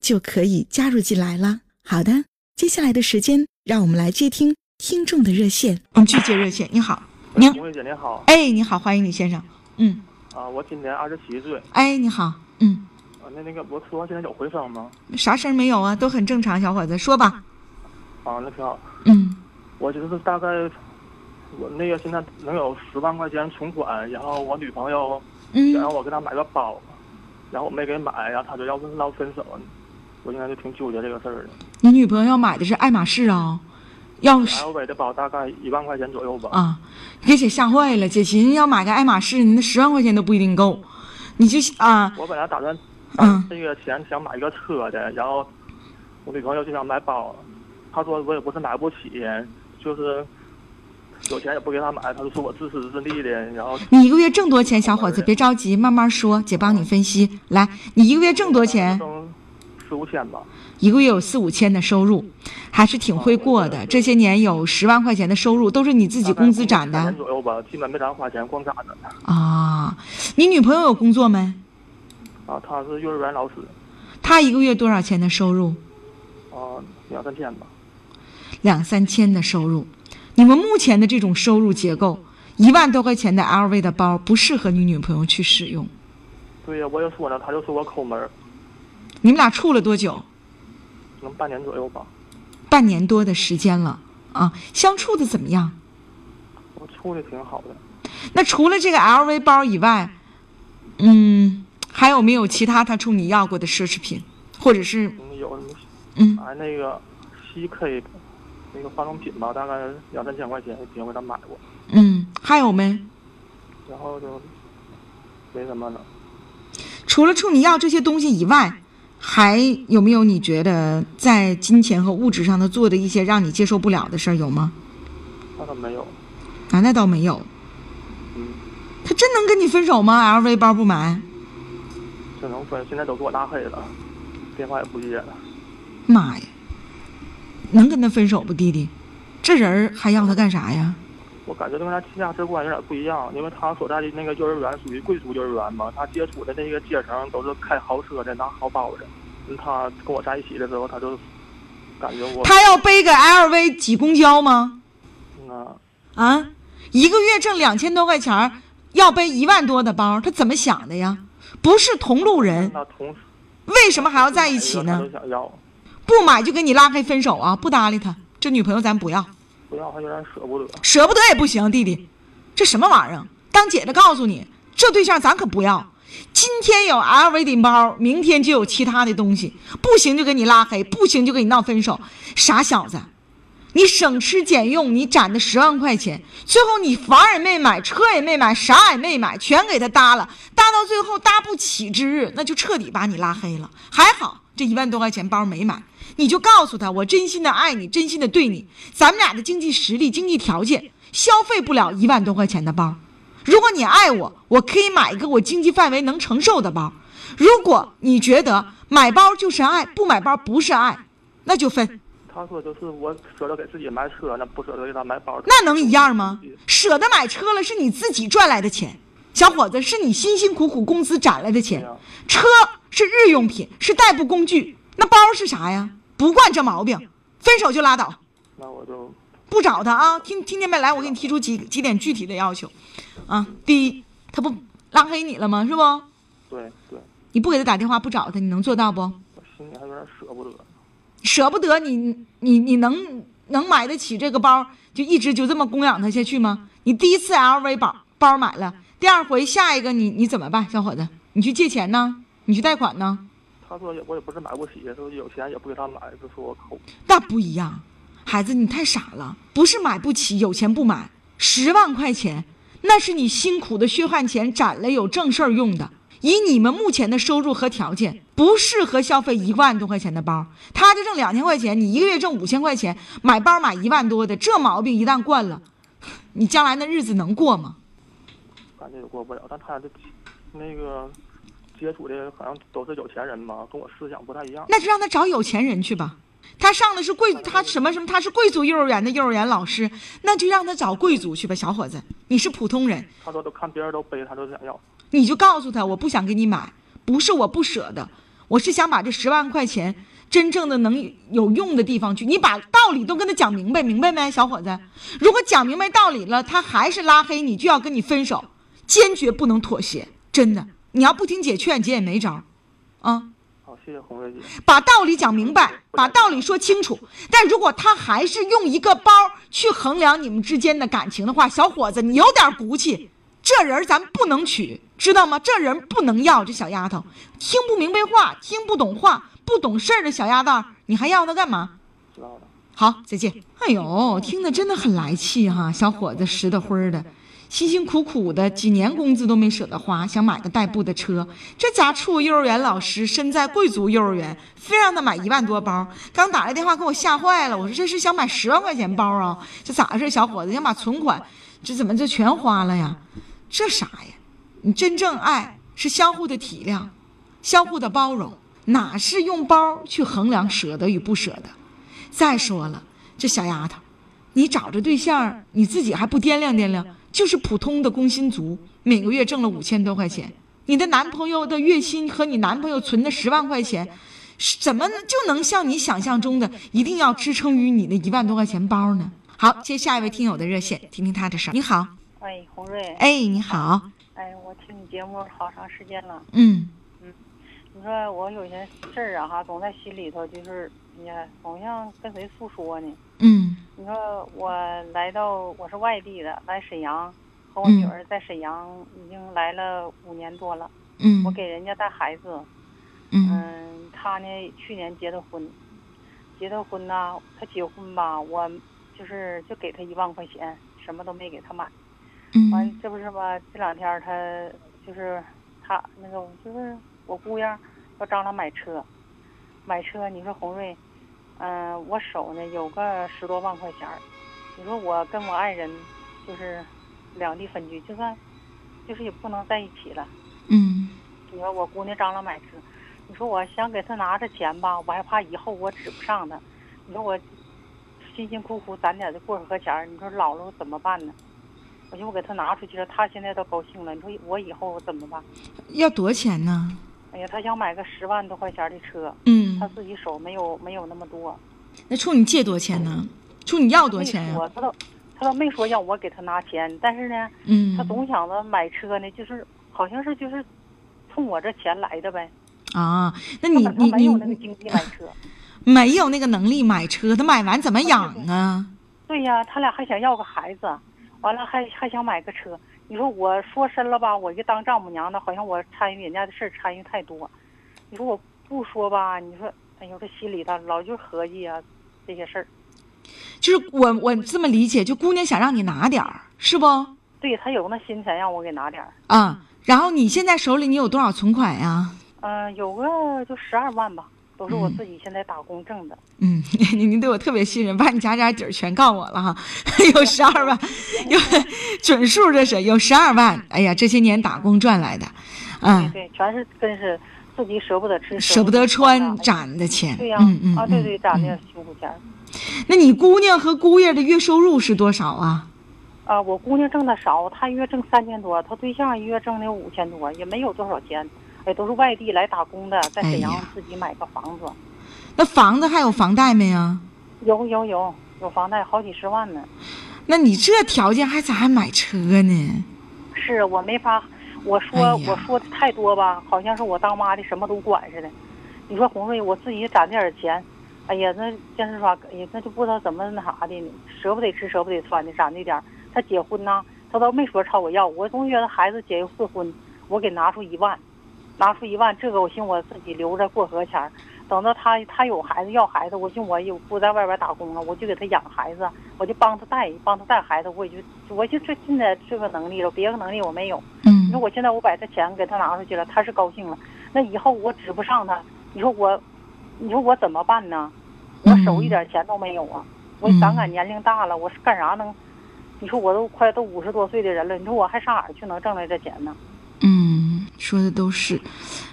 就可以加入进来了。好的，接下来的时间，让我们来接听听众的热线。我们去接热线。你好，您，红姐您好。哎，你好，欢迎李先生。嗯。啊，我今年二十七岁。哎，你好。嗯。啊，那那个我说话现在有回声吗？啥声没有啊？都很正常，小伙子，说吧。啊，那挺好。嗯。我就是大概。我那个现在能有十万块钱存款，然后我女朋友想让我给她买个包，然后我没给买，然后她就要闹分手，我现在就挺纠结这个事儿的。你女朋友买的是爱马仕啊？要 LV 的包大概一万块钱左右吧。啊，给姐吓坏了，姐寻思要买个爱马仕，你那十万块钱都不一定够，你就啊。我本来打算，嗯，这个钱想买一个车的，然后我女朋友就想买包，她说我也不是买不起，就是。有钱也不给她买，她就说我自私自利的。然后你一个月挣多钱，小伙子？别着急，慢慢说，姐帮你分析。来，你一个月挣多少钱？四五千吧。一个月有四五千的收入，还是挺会过的。这些年有十万块钱的收入，都是你自己工资攒的。左右吧，基本没咋花钱，光攒的。啊，你女朋友有工作没？啊，她是幼儿园老师。她一个月多少钱的收入？啊，两三千吧。两三千的收入。你们目前的这种收入结构，一万多块钱的 LV 的包不适合你女朋友去使用。对呀，我也说了，她就说我抠门你们俩处了多久？能半年左右吧。半年多的时间了啊，相处的怎么样？我处的挺好的。那除了这个 LV 包以外，嗯，还有没有其他他冲你要过的奢侈品，或者是？有，嗯，还那个 CK。那个化妆品吧，大概两三千块钱，以前给他买过。嗯，还有没？然后就没什么了。除了冲你要这些东西以外，还有没有你觉得在金钱和物质上的做的一些让你接受不了的事儿有吗？那倒没有。啊，那倒没有。嗯。他真能跟你分手吗？LV 包不买？只能分？现在都给我拉黑了，电话也不接了。妈呀！能跟他分手不，弟弟？这人还要他干啥呀？我感觉跟他价值观有点不一样，因为他所在的那个幼儿园属于贵族幼儿园嘛，他接触的那个阶层都是开豪车的、拿好包的。他跟我在一起的时候，他就感觉我他要背个 LV 挤公交吗？嗯啊，一个月挣两千多块钱，要背一万多的包，他怎么想的呀？不是同路人，那同为什么还要在一起呢？不买就给你拉黑分手啊！不搭理他，这女朋友咱不要。不要还有点舍不得。舍不得也不行，弟弟，这什么玩意儿？当姐的告诉你，这对象咱可不要。今天有 LV 顶包，明天就有其他的东西，不行就给你拉黑，不行就给你闹分手。傻小子，你省吃俭用，你攒的十万块钱，最后你房也没买，车也没买，啥也没买，全给他搭了，搭到最后搭不起之日，那就彻底把你拉黑了。还好这一万多块钱包没买。你就告诉他，我真心的爱你，真心的对你。咱们俩的经济实力、经济条件消费不了一万多块钱的包。如果你爱我，我可以买一个我经济范围能承受的包。如果你觉得买包就是爱，不买包不是爱，那就分。他说就是我舍得给自己买车，那不舍得给他买包。那能一样吗？舍得买车了，是你自己赚来的钱，小伙子，是你辛辛苦苦工资攒来的钱。车是日用品，是代步工具，那包是啥呀？不惯这毛病，分手就拉倒。那我就不找他啊！听听见没？来，我给你提出几几点具体的要求，啊，第一，他不拉黑你了吗？是不？对对。你不给他打电话，不找他，你能做到不？我心里还有点舍不得。舍不得你，你你能能买得起这个包，就一直就这么供养他下去吗？你第一次 LV 包包买了，第二回下一个你你怎么办，小伙子？你去借钱呢？你去贷款呢？他说也我也不是买不起，说有钱也不给他买，就说我抠。那不一样，孩子你太傻了，不是买不起，有钱不买，十万块钱那是你辛苦的血汗钱攒了有正事儿用的。以你们目前的收入和条件，不适合消费一万多块钱的包。他就挣两千块钱，你一个月挣五千块钱，买包买一万多的，这毛病一旦惯了，你将来那日子能过吗？感觉也过不了，但他的那个接触的好像都是有钱人嘛，跟我思想不太一样。那就让他找有钱人去吧。他上的是贵，他什么什么，他是贵族幼儿园的幼儿园老师，那就让他找贵族去吧，小伙子，你是普通人。他说都看别人都背，他都想要。你就告诉他，我不想给你买，不是我不舍得，我是想把这十万块钱真正的能有用的地方去。你把道理都跟他讲明白，明白没，小伙子？如果讲明白道理了，他还是拉黑你，就要跟你分手，坚决不能妥协，真的。你要不听姐劝，姐也没招，啊。好，谢谢红瑞姐。把道理讲明白，把道理说清楚。但如果他还是用一个包去衡量你们之间的感情的话，小伙子，你有点骨气。这人咱不能娶，知道吗？这人不能要。这小丫头听不明白话，听不懂话，不懂事儿的小丫头，你还要她干嘛？知道了。好，再见。哎呦，听得真的很来气哈！小伙子实的灰的，辛辛苦苦的几年工资都没舍得花，想买个代步的车。这家处幼儿园老师，身在贵族幼儿园，非让他买一万多包。刚打来电话给我吓坏了，我说这是想买十万块钱包啊？这咋回事？小伙子想把存款，这怎么就全花了呀？这啥呀？你真正爱是相互的体谅，相互的包容，哪是用包去衡量舍得与不舍得？再说了，这小丫头，你找着对象，你自己还不掂量掂量？就是普通的工薪族，每个月挣了五千多块钱，你的男朋友的月薪和你男朋友存的十万块钱，怎么就能像你想象中的一定要支撑于你那一万多块钱包呢？好，接下一位听友的热线，听听他的事儿。你好。哎，红瑞。哎，你好。哎，我听你节目好长时间了。嗯。嗯，你说我有些事儿啊，哈，总在心里头，就是呀，总像跟谁诉说呢。嗯。你说我来到，我是外地的，来沈阳，和我女儿在沈阳已经来了五年多了。嗯。我给人家带孩子。嗯。嗯，他呢，去年结的婚，结的婚呢，他结婚吧，我就是就给他一万块钱，什么都没给他买。完，这不是吧？这两天他就是他那个，就是我姑爷要张罗买车，买车。你说红瑞，嗯，我手呢有个十多万块钱你说我跟我爱人就是两地分居，就算就是也不能在一起了。嗯。你说我姑娘张罗买车，你说我想给她拿着钱吧，我还怕以后我指不上她。你说我辛辛苦苦攒点的过河钱你说老了怎么办呢？我寻我给她拿出去了，她现在都高兴了。你说我以后怎么办？要多少钱呢？哎呀，她想买个十万多块钱的车。嗯。他自己手没有没有那么多。那冲你借多少钱呢？冲你要多少钱呀？他都他都没说让我给他拿钱，但是呢，嗯，他总想着买车呢，就是好像是就是冲我这钱来的呗。啊，那你你没有那个经济买车，没有那个能力买车，他买完怎么养啊？对呀，他俩还想要个孩子。完了还还想买个车，你说我说深了吧？我一当丈母娘的，好像我参与人家的事儿参与太多。你说我不说吧？你说，哎呦，这心里头老就合计啊，这些事儿。就是我我这么理解，就姑娘想让你拿点儿，是不？对她有那心想让我给拿点儿。啊，然后你现在手里你有多少存款呀？嗯，有个就十二万吧。都是我自己现在打工挣的。嗯，您您对我特别信任，把你家家底儿全告我了哈。有十二万，有准数这是有十二万。哎呀，这些年打工赚来的，嗯，对，全是真是自己舍不得吃、舍不得穿攒的钱。对呀，嗯嗯啊，对对，攒的辛苦钱。那你姑娘和姑爷的月收入是多少啊？啊，我姑娘挣的少，她月挣三千多，她对象一月挣的五千多，也没有多少钱。哎，都是外地来打工的，在沈阳自己买个房子。那房子还有房贷没呀？有有有有房贷，好几十万呢。那你这条件还咋还买车呢？是我没法，我说我说的太多吧，好像是我当妈的什么都管似的。你说红瑞，我自己攒点钱，哎呀，那健身刷，哎呀，那就不知道怎么那啥的呢，舍不得吃，舍不得穿的，攒那点儿？他结婚呢，他倒没说朝我要，我总觉得孩子结一次婚，我给拿出一万，拿出一万，这个我寻我自己留着过河钱儿。等到他他有孩子要孩子，我寻我有不在外边打工了，我就给他养孩子，我就帮他带，帮他带孩子，我也就我就这现在这个能力了，别的能力我没有。嗯。你说我现在我把他钱给他拿出去了，他是高兴了，那以后我指不上他，你说我，你说我怎么办呢？我手一点钱都没有啊！我咱赶年龄大了，我是干啥能？你说我都快都五十多岁的人了，你说我还上哪儿去能挣来这钱呢？嗯，说的都是。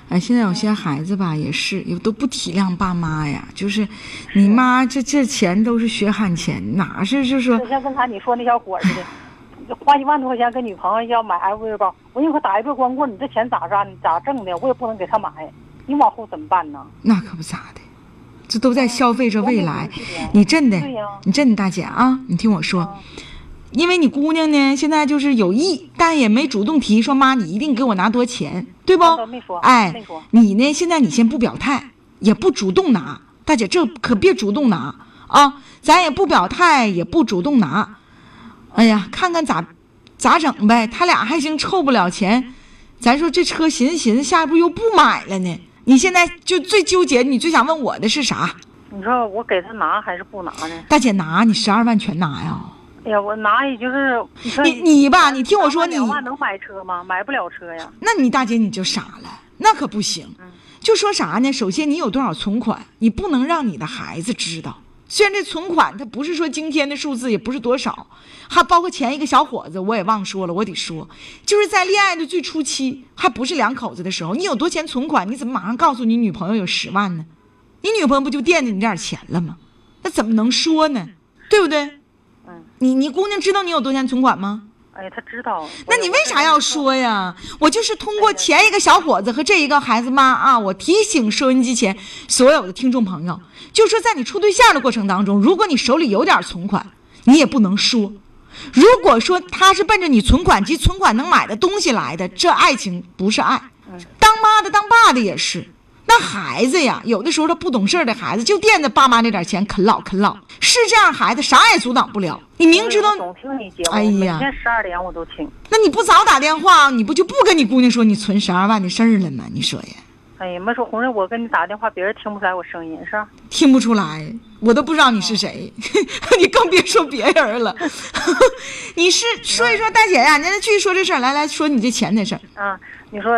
哎，现在有些孩子吧，也是也都不体谅爸妈呀。就是你妈这这钱都是血汗钱，哪是就说？像刚才你说那小伙似的，花一万多块钱跟女朋友要买 LV 包，我你可打一个光棍，你这钱咋赚？咋挣的？我也不能给他买，你往后怎么办呢？那可不咋的。这都在消费着未来，你真的，你真的大姐啊，你听我说，因为你姑娘呢，现在就是有意，但也没主动提说妈，你一定给我拿多钱，对不？哎，你呢，现在你先不表态，也不主动拿，大姐这可别主动拿啊，咱也不表态，也不主动拿，哎呀，看看咋咋整呗，他俩还行，凑不了钱，咱说这车寻思寻思，下一步又不买了呢。你现在就最纠结，你最想问我的是啥？你说我给他拿还是不拿呢？大姐拿，你十二万全拿呀！哎呀，我拿也就是你你吧，你听我说，你两万能买车吗？买不了车呀。那你大姐你就傻了，那可不行。就说啥呢？首先你有多少存款，你不能让你的孩子知道。虽然这存款它不是说今天的数字，也不是多少，还包括前一个小伙子，我也忘说了，我得说，就是在恋爱的最初期，还不是两口子的时候，你有多钱存款，你怎么马上告诉你女朋友有十万呢？你女朋友不就惦记你这点钱了吗？那怎么能说呢？对不对？嗯，你你姑娘知道你有多钱存款吗？哎，他知道。那你为啥要说呀？我就是通过前一个小伙子和这一个孩子妈啊，我提醒收音机前所有的听众朋友，就说在你处对象的过程当中，如果你手里有点存款，你也不能说。如果说他是奔着你存款及存款能买的东西来的，这爱情不是爱。当妈的当爸的也是。那孩子呀，有的时候他不懂事的孩子就惦着爸妈那点钱啃老啃老，是这样孩子啥也阻挡不了。你明知道，总听你节目，哎呀，每天十二点我都听。那你不早打电话，你不就不跟你姑娘说你存十二万的事儿了吗？你说呀？哎呀，没说红人，我跟你打电话，别人听不出来我声音是吧？听不出来，我都不知道你是谁，你更别说别人了。你是说一说大姐呀，咱继续说这事儿，来来说你这钱的事儿。啊。你说，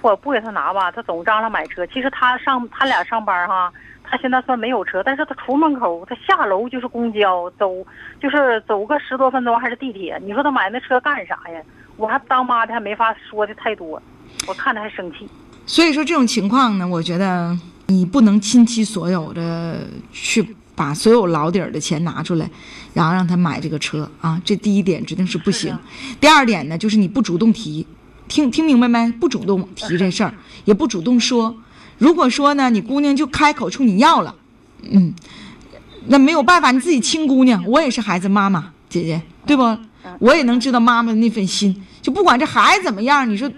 我不给他拿吧，他总嚷嚷买车。其实他上他俩上班哈，他现在算没有车，但是他出门口，他下楼就是公交，走就是走个十多分钟还是地铁。你说他买那车干啥呀？我还当妈的还没法说的太多，我看着还生气。所以说这种情况呢，我觉得你不能倾其所有的去把所有老底儿的钱拿出来，然后让他买这个车啊，这第一点指定是不行。第二点呢，就是你不主动提。听听明白没？不主动提这事儿，也不主动说。如果说呢，你姑娘就开口冲你要了，嗯，那没有办法，你自己亲姑娘，我也是孩子妈妈，姐姐，对不？我也能知道妈妈的那份心。就不管这孩子怎么样，你说，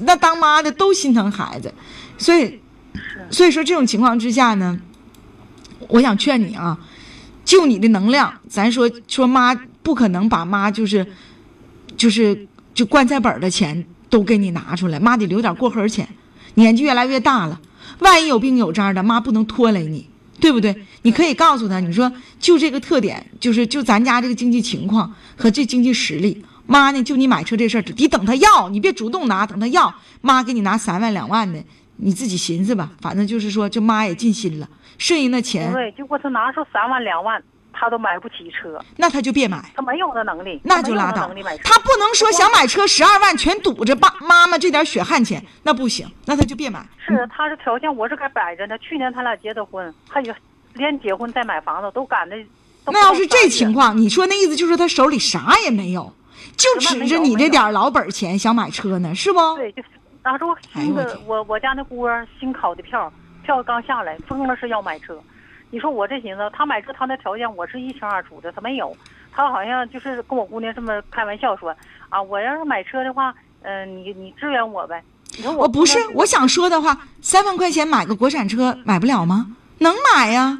那当妈的都心疼孩子，所以，所以说这种情况之下呢，我想劝你啊，就你的能量，咱说说妈不可能把妈就是，就是就棺材本的钱。都给你拿出来，妈得留点过河钱。年纪越来越大了，万一有病有灾的，妈不能拖累你，对不对？你可以告诉他，你说就这个特点，就是就咱家这个经济情况和这经济实力，妈呢就你买车这事儿，得等他要，你别主动拿，等他要，妈给你拿三万两万的，你自己寻思吧。反正就是说，这妈也尽心了，剩下那钱，对，就给他拿出三万两万。他都买不起车，那他就别买。他没有那能力，那就拉倒。他不能说想买车十二万全堵着爸妈妈这点血汗钱，那不行，那他就别买。是，他这条件我是该摆着呢。去年他俩结的婚，还有连结婚再买房子都赶的。那要是这情况，你说那意思就是他手里啥也没有，就指着你这点老本钱想买车呢，是不？对，就当初那个我我家那姑儿新考的票，票刚下来，疯了是要买车。你说我这寻思，他买车他那条件我是一清二楚的，他没有，他好像就是跟我姑娘这么开玩笑说啊，我要是买车的话，嗯，你你支援我呗。你我不是我想说的话，三万块钱买个国产车买不了吗？能买呀，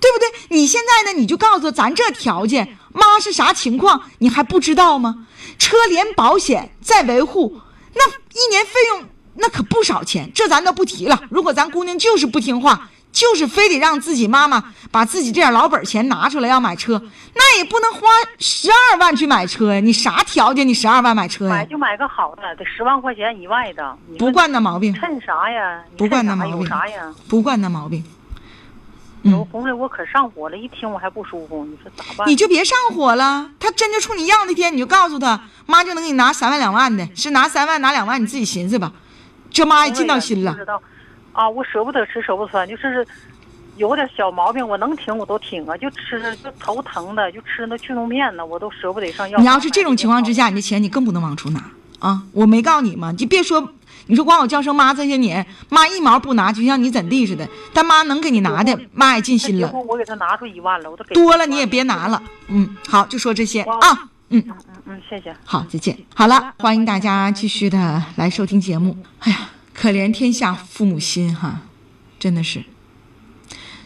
对不对？你现在呢，你就告诉咱这条件，妈是啥情况，你还不知道吗？车连保险再维护，那一年费用那可不少钱，这咱都不提了。如果咱姑娘就是不听话。就是非得让自己妈妈把自己这点老本钱拿出来要买车，那也不能花十二万去买车呀！你啥条件？你十二万买车呀？买就买个好的，得十万块钱以外的。不惯那毛病。趁啥呀？不惯那毛病。有啥呀？不惯那毛病。有红的我可上火了，一听我还不舒服，你说咋办？你就别上火了。他真就冲你要那天，你就告诉他，妈就能给你拿三万两万的，是拿三万拿两万，你自己寻思吧。这妈也尽到心了。啊，我舍不得吃，舍不得穿，就是有点小毛病，我能挺我都挺啊，就吃就头疼的，就吃那去痛片呢，我都舍不得上药。你要是这种情况之下，你的钱你更不能往出拿啊！我没告诉你吗？你别说，你说管我叫声妈这些年，妈一毛不拿，就像你怎地似的。但妈能给你拿的，妈也尽心了。我给他拿出一万了，我都给多了你也别拿了。嗯，好，就说这些啊。嗯嗯嗯，谢谢。好，再见。好了，欢迎大家继续的来收听节目。哎呀。可怜天下父母心哈，真的是。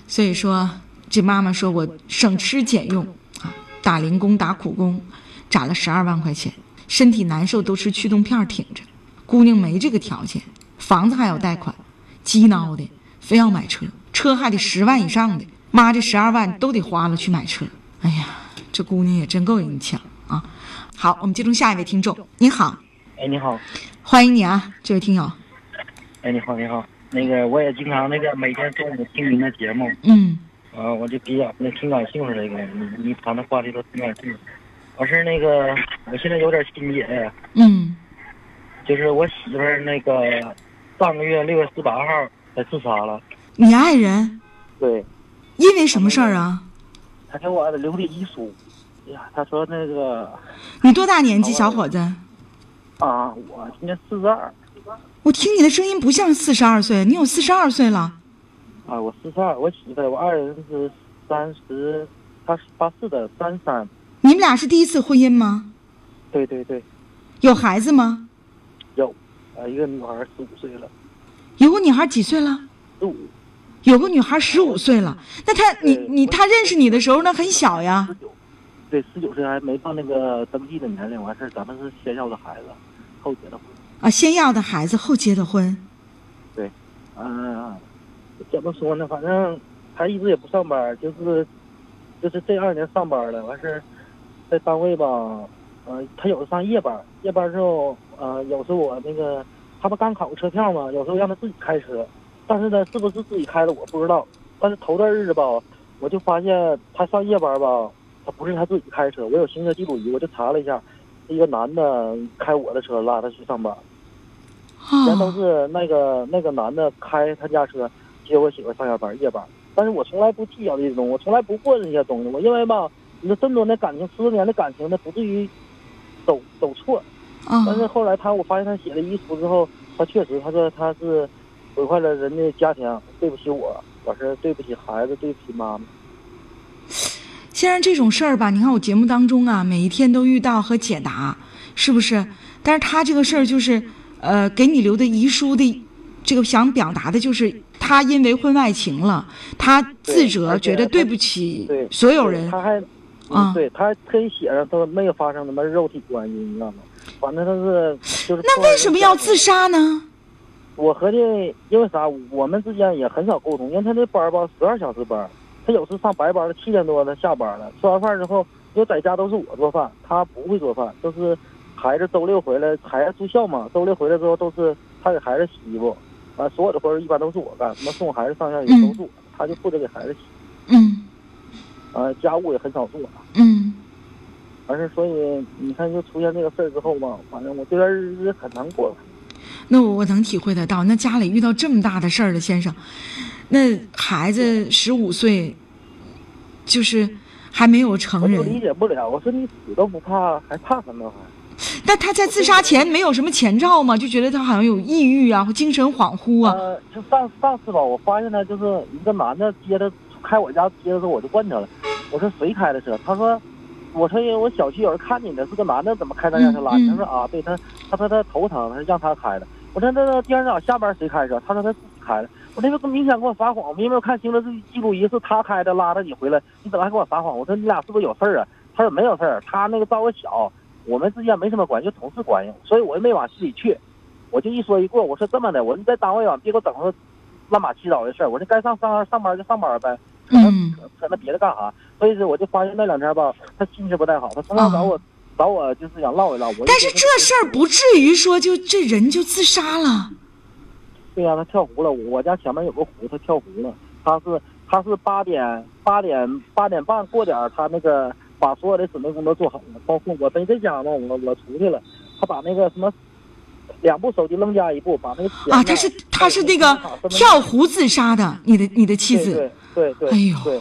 所以说，这妈妈说我省吃俭用啊，打零工打苦工，攒了十二万块钱，身体难受都吃驱动片挺着。姑娘没这个条件，房子还有贷款，鸡孬的非要买车，车还得十万以上的。妈这十二万都得花了去买车。哎呀，这姑娘也真够人抢啊！好，我们接通下一位听众，你好。哎，你好，欢迎你啊，这位听友。哎，你好，你好，那个我也经常那个每天中午听您的节目，嗯，啊，我就比较那挺感兴趣这个，你你谈的话题都挺感兴趣。我是那个，我现在有点心结，嗯，就是我媳妇儿那个上个月六月十八号她自杀了。你爱人？对。因为什么事儿啊？他给我留的遗书。哎呀，他说那个。你多大年纪，小伙子？啊，我今年四十二。我听你的声音不像四十二岁，你有四十二岁了。啊，我四十二，我媳妇我爱人是三十，他是八四的，三三。你们俩是第一次婚姻吗？对对对。有孩子吗？有，啊，一个女孩十五岁了。有个女孩几岁了？十五。有个女孩十五岁了，那她你你她认识你的时候那很小呀。十九。对，十九岁还没到那个登记的年龄，完事儿咱们是先要的孩子，后结的婚。啊，先要的孩子后结的婚，对，嗯，怎么说呢？反正他一直也不上班，就是，就是这二年上班了。完事，在单位吧，呃，他有时上夜班，夜班之后，呃，有时候我那个他不刚考个车票嘛，有时候让他自己开车，但是呢，是不是自己开的我不知道。但是头段日子吧，我就发现他上夜班吧，他不是他自己开车，我有行车记录仪，我就查了一下，一个男的开我的车拉他去上班。全都是那个那个男的开他家车接我媳妇上下班夜班，但是我从来不计较这些东西，我从来不过这些东西。我因为吧，你说这么多年感情，十多年的感情，那不至于走走错。但是后来他，我发现他写了遗书之后，他确实他说他是毁坏了人家家庭，对不起我，我是对不起孩子，对不起妈妈。先生，这种事儿吧，你看我节目当中啊，每一天都遇到和解答，是不是？但是他这个事儿就是。呃，给你留的遗书的，这个想表达的就是他因为婚外情了，他自责，觉得对不起所有人。他还，啊，对他特意写上都没有发生什么肉体关系，你知道吗？反正他是就是。那为什么要自杀呢？我合计，因为啥？我们之间也很少沟通，因为他那班儿吧十二小时班，他有时上白班了，七点多他下班了，吃完饭之后，就在家都是我做饭，他不会做饭，就是。孩子周六回来，孩子住校嘛，周六回来之后都是他给孩子洗衣服，完所有的活儿一般都是我干，什么送孩子上下学都是我，他就负责给孩子洗。嗯。啊，家务也很少做。嗯。完事所以你看，就出现这个事儿之后嘛，反正我这段日子很难过。那我我能体会得到，那家里遇到这么大的事儿了，先生，那孩子十五岁，就是还没有成人。我理解不了，我说你死都不怕，还怕什么还？但他在自杀前没有什么前兆吗？就觉得他好像有抑郁啊，或精神恍惚啊。呃，就上上次吧，我发现他就是一个男的接他开我家接的时候，我就问他了，我说谁开的车？他说，我说我小区有人看见的，是个男的，怎么开咱家车拉？他说啊，对他，他说他头疼，他让他开的。我说那那第二天早上下班谁开车？他说他自己开的。我我那个明显给我撒谎，我有没有看行车记录仪是他开的，拉着你回来，你怎么还给我撒谎？我说你俩是不是有事儿啊？他说没有事儿，他那个照我小，我们之间没什么关系，就同事关系，所以我也没往心里去。我就一说一过，我说这么的，我说你在单位啊，别给我整个乱码七糟的事儿。我说该上上上班就上班呗，嗯，扯那别的干啥？所以说我就发现那两天吧，他心情不太好，他经常找我找我就是想唠一唠。我但是这事儿不至于说就这人就自杀了。对呀，他跳湖了。我家前面有个湖，他跳湖了。他是他是八点八点八点半过点他那个把所有的准备工作做好了，包括我没在家嘛，我我出去了，他把那个什么。两部手机扔家一部，把那个啊，他是他是那个跳湖自杀的，你的你的妻子，对对对，哎呦，对，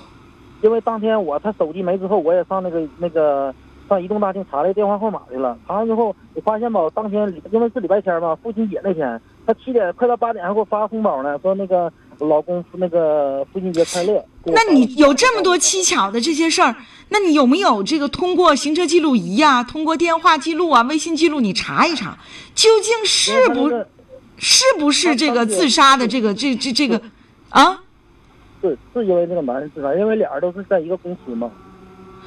因为当天我他手机没之后，我也上那个那个上移动大厅查了电话号码去了，查完之后我发现吧，当天因为是礼拜天嘛，父亲节那天，他七点快到八点还给我发红包呢，说那个。老公，那个父亲节快乐。那你有这么多蹊跷的这些事儿，那你有没有这个通过行车记录仪呀，通过电话记录啊、微信记录，你查一查，究竟是不，是不是这个自杀的这个这这这个，啊？是是因为那个男人自杀，因为俩人都是在一个公司嘛。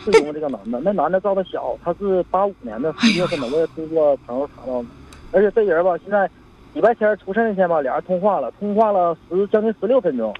是因为这个男的，那男的照的小，他是八五年的十月份的，我也通过朋友查到的，而且这人吧，现在。礼拜天出事那天吧，俩人通话了，通话了十将近十六分钟，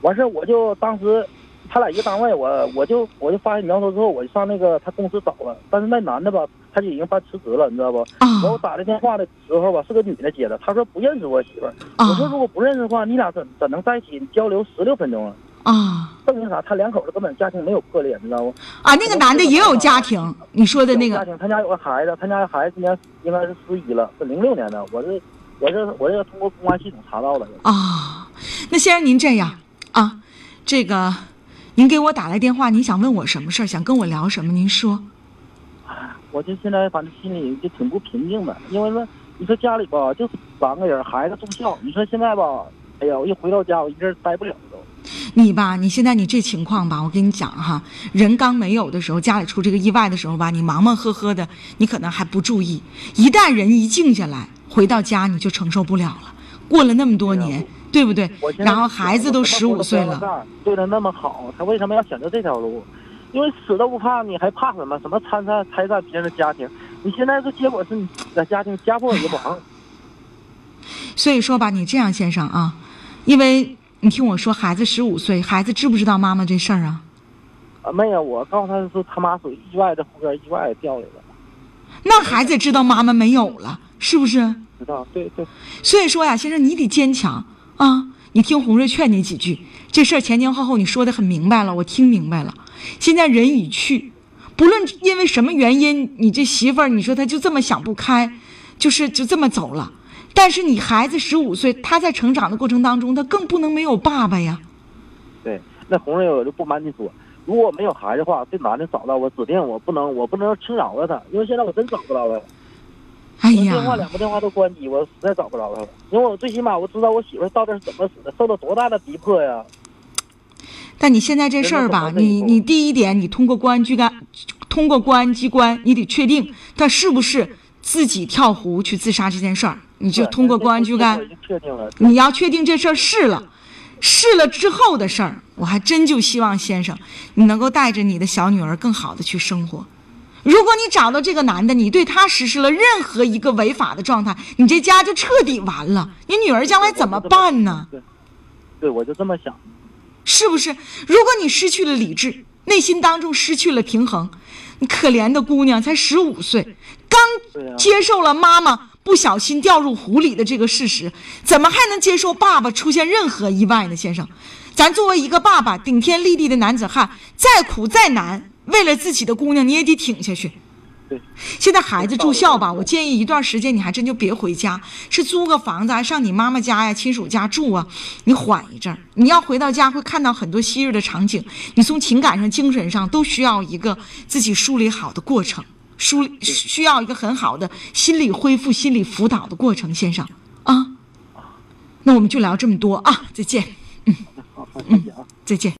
完事我就当时他俩一个单位，我我就我就发现苗头之后，我就上那个他公司找了，但是那男的吧，他就已经办辞职了，你知道不？啊。我打这电话的时候吧，是个女的接的，他说不认识我媳妇儿。我说如果不认识的话，你俩怎怎能在一起交流十六分钟啊？啊。证明啥？他两口子根本家庭没有破裂，你知道不？啊，那个男的也有家庭，你说的那个。家庭，他家有个孩子，他家孩子今年应该是十一了，是零六年的，我是。我这我这个通过公安系统查到了啊，那先生您这样啊，这个您给我打来电话，您想问我什么事儿？想跟我聊什么？您说。我就现在反正心里就挺不平静的，因为说你说家里吧就三个人，孩子住校，你说现在吧，哎呀，我一回到家我一个人待不了都。你吧，你现在你这情况吧，我跟你讲哈，人刚没有的时候，家里出这个意外的时候吧，你忙忙呵呵的，你可能还不注意，一旦人一静下来。回到家你就承受不了了，过了那么多年，对不对？然后孩子都十五岁了，对他那么好，他为什么要选择这条路？因为死都不怕，你还怕什么？什么参战、拆散别人的家庭？你现在这结果是你的家庭家破人亡。所以说吧，你这样，先生啊，因为你听我说，孩子十五岁，孩子知不知道妈妈这事儿啊？啊，没有，我告诉他是他妈属于意外的，后边意外掉下来了。那孩子知道妈妈没有了，是不是？知道，对对。所以说呀，先生，你得坚强啊！你听红瑞劝你几句，这事儿前前后后你说的很明白了，我听明白了。现在人已去，不论因为什么原因，你这媳妇儿，你说她就这么想不开，就是就这么走了。但是你孩子十五岁，他在成长的过程当中，他更不能没有爸爸呀。对，那红瑞，我就不瞒你说，如果没有孩子的话，这男的找到我，指定我不能，我不能轻饶了他，因为现在我真找不着他。哎呀，电话两个电话都关机，我实在找不着他了。因为我最起码我知道我媳妇到底是怎么死的，受到多大的逼迫呀。但你现在这事儿吧，你你第一点，你通过公安机关，通过公安机关，你得确定他是不是自己跳湖去自杀这件事儿，你就通过公安局干，你要确定这事儿是了，是了之后的事儿，我还真就希望先生，你能够带着你的小女儿更好的去生活。如果你找到这个男的，你对他实施了任何一个违法的状态，你这家就彻底完了。你女儿将来怎么办呢？对，对我就这么想，是不是？如果你失去了理智，内心当中失去了平衡，你可怜的姑娘才十五岁，刚接受了妈妈不小心掉入湖里的这个事实，怎么还能接受爸爸出现任何意外呢？先生，咱作为一个爸爸，顶天立地的男子汉，再苦再难。为了自己的姑娘，你也得挺下去。现在孩子住校吧，我建议一段时间你还真就别回家，是租个房子，还上你妈妈家呀、亲属家住啊。你缓一阵儿，你要回到家会看到很多昔日的场景，你从情感上、精神上都需要一个自己梳理好的过程，梳理需要一个很好的心理恢复、心理辅导的过程，先生啊。那我们就聊这么多啊，再见。嗯，嗯，再见。